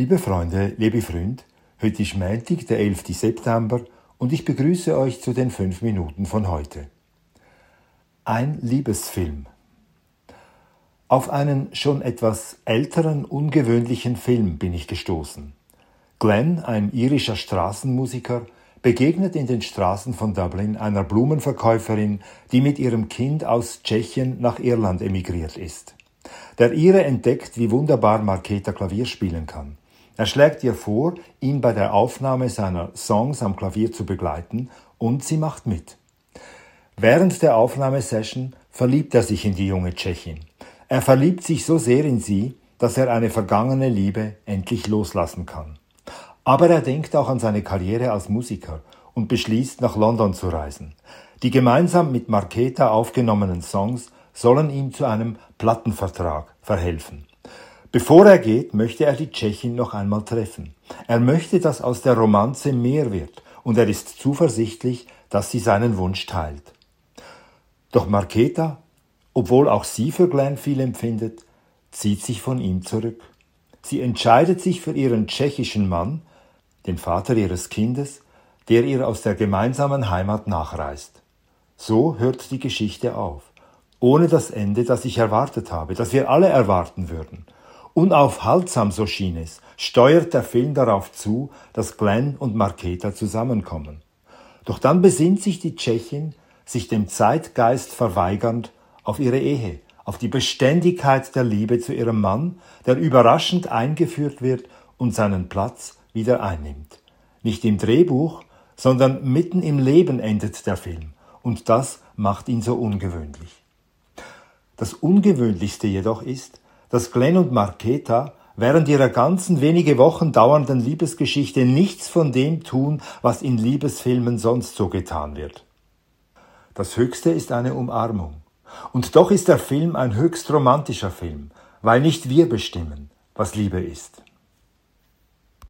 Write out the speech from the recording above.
Liebe Freunde, liebe Freund, heute ist Montag, der 11. September und ich begrüße euch zu den fünf Minuten von heute. Ein Liebesfilm. Auf einen schon etwas älteren, ungewöhnlichen Film bin ich gestoßen. Glenn, ein irischer Straßenmusiker, begegnet in den Straßen von Dublin einer Blumenverkäuferin, die mit ihrem Kind aus Tschechien nach Irland emigriert ist. Der Ire entdeckt, wie wunderbar Marketa Klavier spielen kann. Er schlägt ihr vor, ihn bei der Aufnahme seiner Songs am Klavier zu begleiten und sie macht mit. Während der Aufnahmesession verliebt er sich in die junge Tschechin. Er verliebt sich so sehr in sie, dass er eine vergangene Liebe endlich loslassen kann. Aber er denkt auch an seine Karriere als Musiker und beschließt, nach London zu reisen. Die gemeinsam mit Marketa aufgenommenen Songs sollen ihm zu einem Plattenvertrag verhelfen. Bevor er geht, möchte er die Tschechin noch einmal treffen. Er möchte, dass aus der Romanze mehr wird, und er ist zuversichtlich, dass sie seinen Wunsch teilt. Doch Marketa, obwohl auch sie für Glenn viel empfindet, zieht sich von ihm zurück. Sie entscheidet sich für ihren tschechischen Mann, den Vater ihres Kindes, der ihr aus der gemeinsamen Heimat nachreist. So hört die Geschichte auf, ohne das Ende, das ich erwartet habe, das wir alle erwarten würden. Unaufhaltsam, so schien es, steuert der Film darauf zu, dass Glenn und Marketa zusammenkommen. Doch dann besinnt sich die Tschechin, sich dem Zeitgeist verweigernd, auf ihre Ehe, auf die Beständigkeit der Liebe zu ihrem Mann, der überraschend eingeführt wird und seinen Platz wieder einnimmt. Nicht im Drehbuch, sondern mitten im Leben endet der Film, und das macht ihn so ungewöhnlich. Das Ungewöhnlichste jedoch ist, dass Glenn und Marketa während ihrer ganzen wenige Wochen dauernden Liebesgeschichte nichts von dem tun, was in Liebesfilmen sonst so getan wird. Das Höchste ist eine Umarmung. Und doch ist der Film ein höchst romantischer Film, weil nicht wir bestimmen, was Liebe ist.